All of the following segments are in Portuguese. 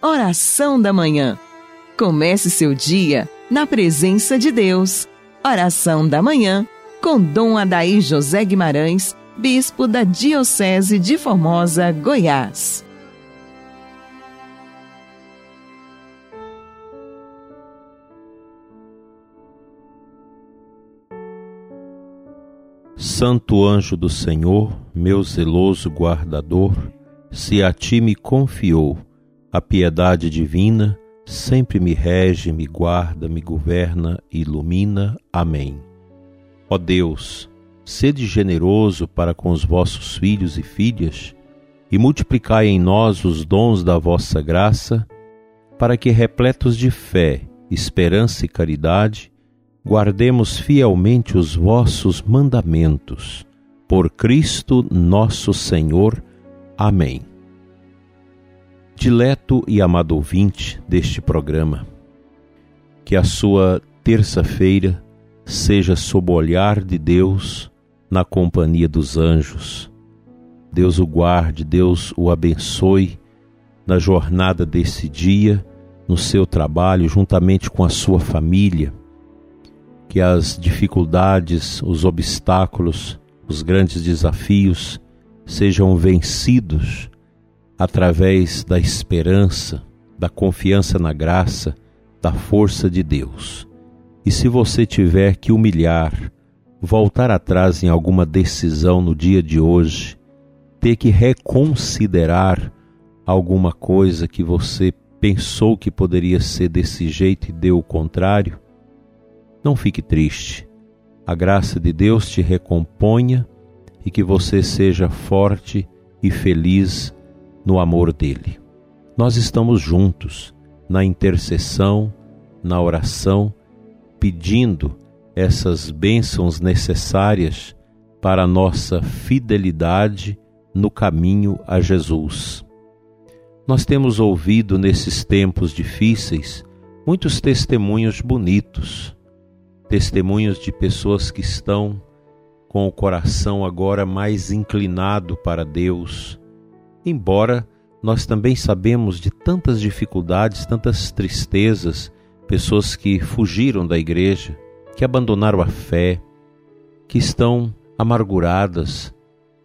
Oração da Manhã. Comece seu dia na presença de Deus. Oração da Manhã com Dom Adaí José Guimarães, Bispo da Diocese de Formosa, Goiás. Santo anjo do Senhor, meu zeloso guardador, se a ti me confiou a piedade divina, sempre me rege, me guarda, me governa e ilumina. Amém. Ó Deus, sede generoso para com os vossos filhos e filhas, e multiplicai em nós os dons da vossa graça, para que, repletos de fé, esperança e caridade, guardemos fielmente os vossos mandamentos. Por Cristo nosso Senhor. Amém. Dileto e amado ouvinte deste programa, que a sua terça-feira seja sob o olhar de Deus na companhia dos anjos. Deus o guarde, Deus o abençoe na jornada desse dia, no seu trabalho, juntamente com a sua família que as dificuldades, os obstáculos, os grandes desafios sejam vencidos através da esperança, da confiança na graça, da força de Deus. E se você tiver que humilhar, voltar atrás em alguma decisão no dia de hoje, ter que reconsiderar alguma coisa que você pensou que poderia ser desse jeito e deu o contrário, não fique triste. A graça de Deus te recomponha e que você seja forte e feliz no amor dele. Nós estamos juntos na intercessão, na oração, pedindo essas bênçãos necessárias para a nossa fidelidade no caminho a Jesus. Nós temos ouvido nesses tempos difíceis muitos testemunhos bonitos testemunhos de pessoas que estão com o coração agora mais inclinado para Deus, embora nós também sabemos de tantas dificuldades, tantas tristezas, pessoas que fugiram da igreja, que abandonaram a fé, que estão amarguradas,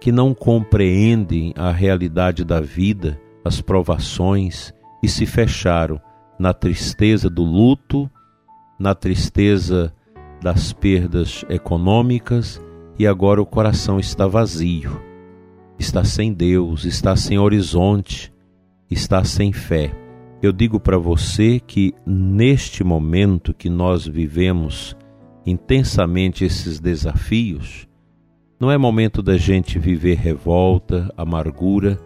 que não compreendem a realidade da vida, as provações e se fecharam na tristeza do luto, na tristeza das perdas econômicas e agora o coração está vazio, está sem Deus, está sem horizonte, está sem fé. Eu digo para você que neste momento que nós vivemos intensamente esses desafios, não é momento da gente viver revolta, amargura,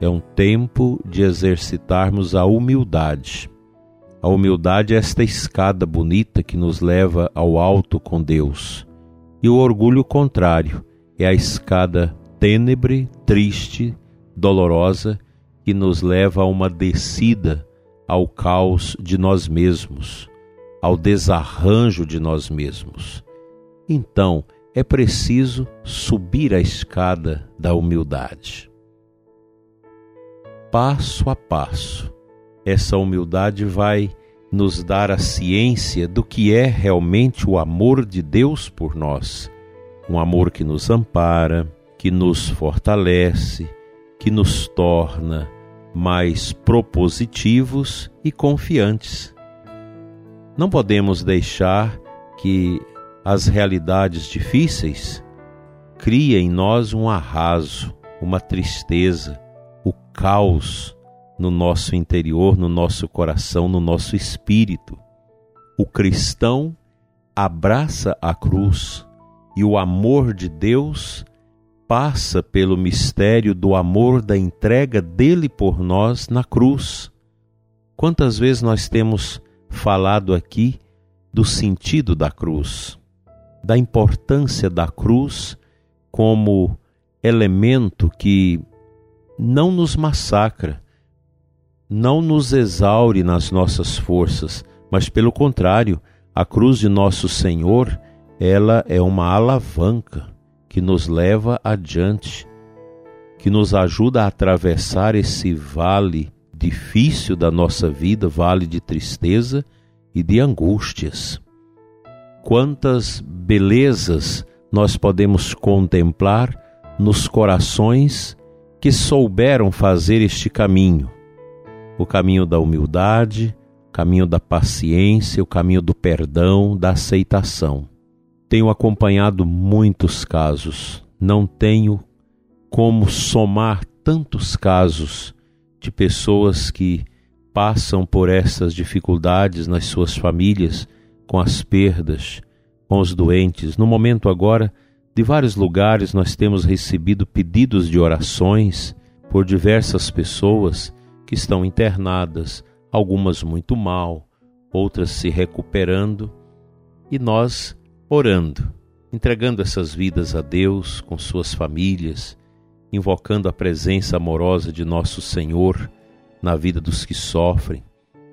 é um tempo de exercitarmos a humildade a humildade é esta escada bonita que nos leva ao alto com Deus. E o orgulho contrário é a escada tênebre, triste, dolorosa, que nos leva a uma descida ao caos de nós mesmos, ao desarranjo de nós mesmos. Então, é preciso subir a escada da humildade. Passo a passo essa humildade vai nos dar a ciência do que é realmente o amor de Deus por nós. Um amor que nos ampara, que nos fortalece, que nos torna mais propositivos e confiantes. Não podemos deixar que as realidades difíceis criem em nós um arraso, uma tristeza, o caos no nosso interior, no nosso coração, no nosso espírito. O cristão abraça a cruz e o amor de Deus passa pelo mistério do amor da entrega dele por nós na cruz. Quantas vezes nós temos falado aqui do sentido da cruz, da importância da cruz como elemento que não nos massacra, não nos exaure nas nossas forças, mas pelo contrário, a cruz de nosso Senhor, ela é uma alavanca que nos leva adiante, que nos ajuda a atravessar esse vale difícil da nossa vida, vale de tristeza e de angústias. Quantas belezas nós podemos contemplar nos corações que souberam fazer este caminho o caminho da humildade, o caminho da paciência, o caminho do perdão, da aceitação. Tenho acompanhado muitos casos, não tenho como somar tantos casos de pessoas que passam por essas dificuldades nas suas famílias, com as perdas, com os doentes. No momento agora, de vários lugares nós temos recebido pedidos de orações por diversas pessoas que estão internadas, algumas muito mal, outras se recuperando, e nós orando, entregando essas vidas a Deus com suas famílias, invocando a presença amorosa de nosso Senhor na vida dos que sofrem.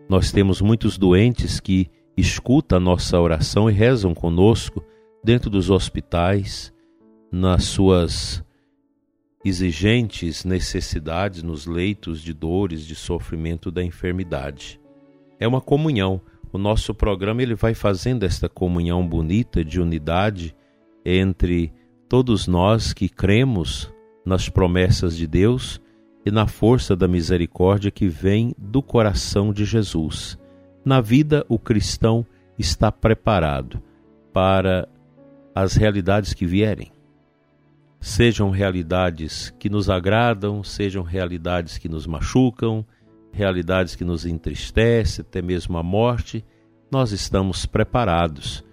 Nós temos muitos doentes que escutam a nossa oração e rezam conosco dentro dos hospitais, nas suas exigentes necessidades nos leitos de dores, de sofrimento da enfermidade. É uma comunhão. O nosso programa ele vai fazendo esta comunhão bonita de unidade entre todos nós que cremos nas promessas de Deus e na força da misericórdia que vem do coração de Jesus. Na vida, o cristão está preparado para as realidades que vierem sejam realidades que nos agradam, sejam realidades que nos machucam, realidades que nos entristecem, até mesmo a morte, nós estamos preparados,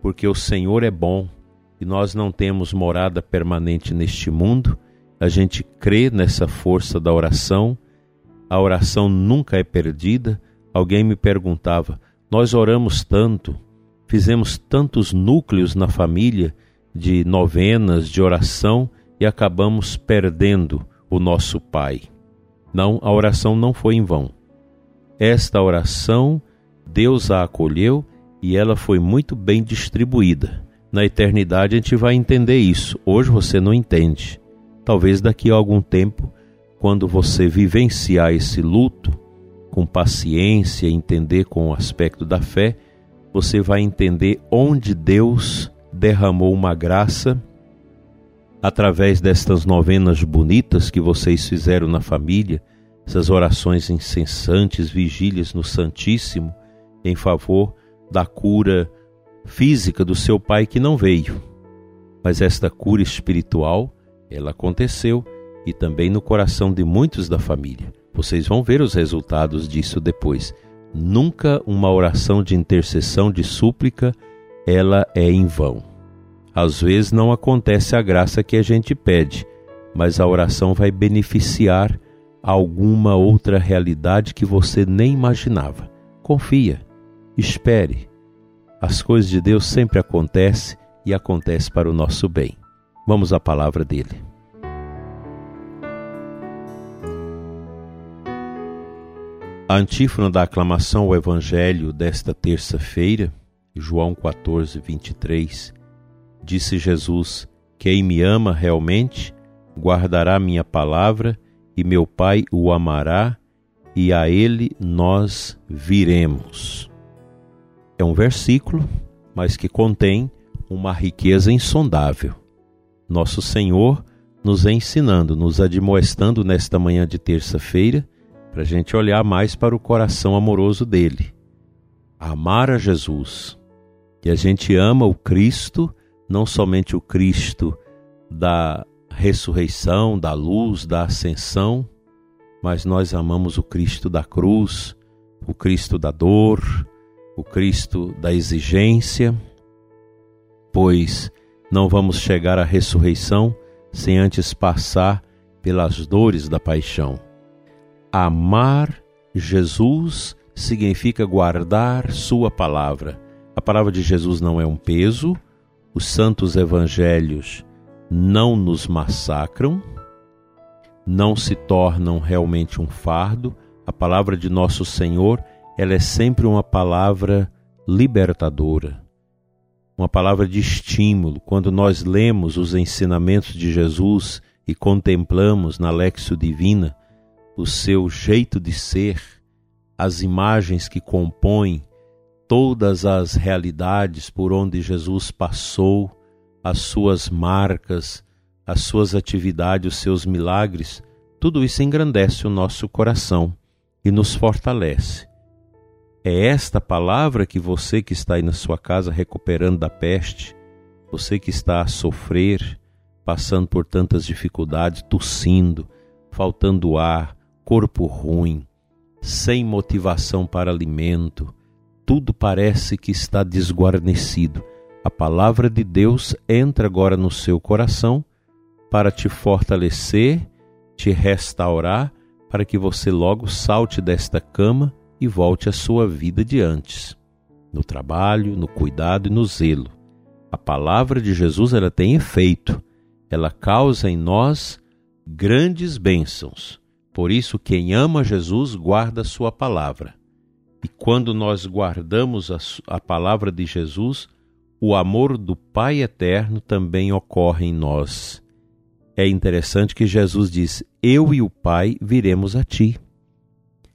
porque o Senhor é bom e nós não temos morada permanente neste mundo. A gente crê nessa força da oração. A oração nunca é perdida. Alguém me perguntava: nós oramos tanto, fizemos tantos núcleos na família de novenas, de oração e acabamos perdendo o nosso Pai. Não, a oração não foi em vão. Esta oração, Deus a acolheu e ela foi muito bem distribuída. Na eternidade a gente vai entender isso. Hoje você não entende. Talvez daqui a algum tempo, quando você vivenciar esse luto com paciência, entender com o aspecto da fé, você vai entender onde Deus derramou uma graça através destas novenas bonitas que vocês fizeram na família, essas orações incessantes, vigílias no Santíssimo, em favor da cura física do seu pai que não veio. Mas esta cura espiritual, ela aconteceu e também no coração de muitos da família. Vocês vão ver os resultados disso depois. Nunca uma oração de intercessão, de súplica, ela é em vão. Às vezes não acontece a graça que a gente pede, mas a oração vai beneficiar alguma outra realidade que você nem imaginava. Confia, espere. As coisas de Deus sempre acontecem e acontecem para o nosso bem. Vamos à palavra dele. A antífona da aclamação ao Evangelho desta terça-feira João 14, 23, disse Jesus: Quem me ama realmente guardará minha palavra, e meu Pai o amará, e a ele nós viremos. É um versículo, mas que contém uma riqueza insondável. Nosso Senhor nos ensinando, nos admoestando nesta manhã de terça-feira, para a gente olhar mais para o coração amoroso dele. Amar a Jesus que a gente ama o Cristo, não somente o Cristo da ressurreição, da luz, da ascensão, mas nós amamos o Cristo da cruz, o Cristo da dor, o Cristo da exigência, pois não vamos chegar à ressurreição sem antes passar pelas dores da paixão. Amar Jesus significa guardar Sua palavra a palavra de Jesus não é um peso, os santos evangelhos não nos massacram, não se tornam realmente um fardo. A palavra de nosso Senhor, ela é sempre uma palavra libertadora, uma palavra de estímulo. Quando nós lemos os ensinamentos de Jesus e contemplamos na Lexio Divina o seu jeito de ser, as imagens que compõem todas as realidades por onde Jesus passou, as suas marcas, as suas atividades, os seus milagres, tudo isso engrandece o nosso coração e nos fortalece. É esta palavra que você que está aí na sua casa recuperando da peste, você que está a sofrer, passando por tantas dificuldades, tossindo, faltando ar, corpo ruim, sem motivação para alimento, tudo parece que está desguarnecido. A palavra de Deus entra agora no seu coração para te fortalecer, te restaurar, para que você logo salte desta cama e volte à sua vida de antes, no trabalho, no cuidado e no zelo. A palavra de Jesus ela tem efeito, ela causa em nós grandes bênçãos. Por isso, quem ama Jesus guarda sua palavra. E quando nós guardamos a, a palavra de Jesus, o amor do Pai eterno também ocorre em nós. É interessante que Jesus diz: Eu e o Pai viremos a ti.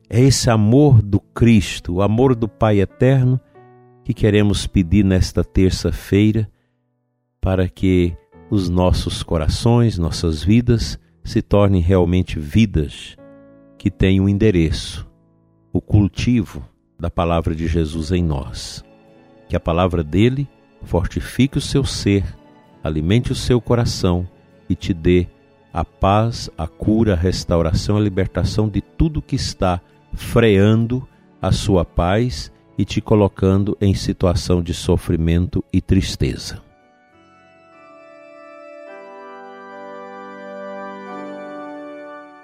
É esse amor do Cristo, o amor do Pai eterno, que queremos pedir nesta terça-feira para que os nossos corações, nossas vidas, se tornem realmente vidas que têm um endereço, o cultivo da palavra de Jesus em nós. Que a palavra dele fortifique o seu ser, alimente o seu coração e te dê a paz, a cura, a restauração, a libertação de tudo que está freando a sua paz e te colocando em situação de sofrimento e tristeza.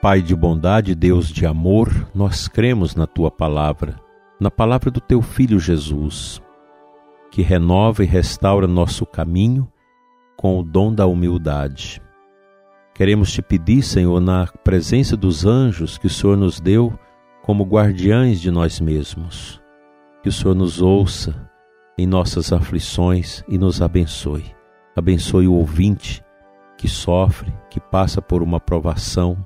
Pai de bondade, Deus de amor, nós cremos na tua palavra, na palavra do teu filho Jesus, que renova e restaura nosso caminho com o dom da humildade. Queremos te pedir, Senhor, na presença dos anjos que o Senhor nos deu como guardiães de nós mesmos, que o Senhor nos ouça em nossas aflições e nos abençoe. Abençoe o ouvinte que sofre, que passa por uma provação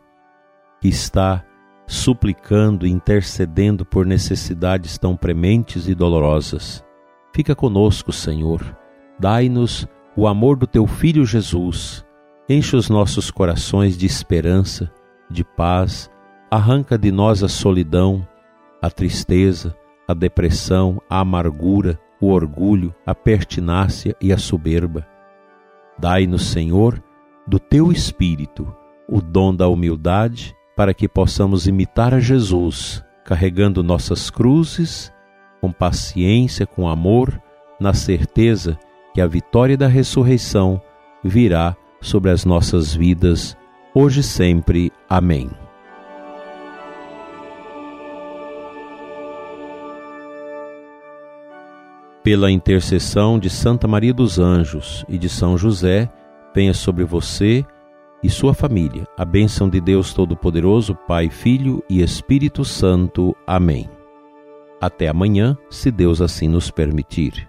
que está suplicando e intercedendo por necessidades tão prementes e dolorosas. Fica conosco, Senhor. Dai-nos o amor do teu filho Jesus. Enche os nossos corações de esperança, de paz. Arranca de nós a solidão, a tristeza, a depressão, a amargura, o orgulho, a pertinácia e a soberba. Dai-nos, Senhor, do teu espírito, o dom da humildade para que possamos imitar a Jesus, carregando nossas cruzes com paciência, com amor, na certeza que a vitória da ressurreição virá sobre as nossas vidas, hoje e sempre. Amém. Pela intercessão de Santa Maria dos Anjos e de São José, venha sobre você e sua família. A bênção de Deus Todo-Poderoso, Pai, Filho e Espírito Santo. Amém. Até amanhã, se Deus assim nos permitir.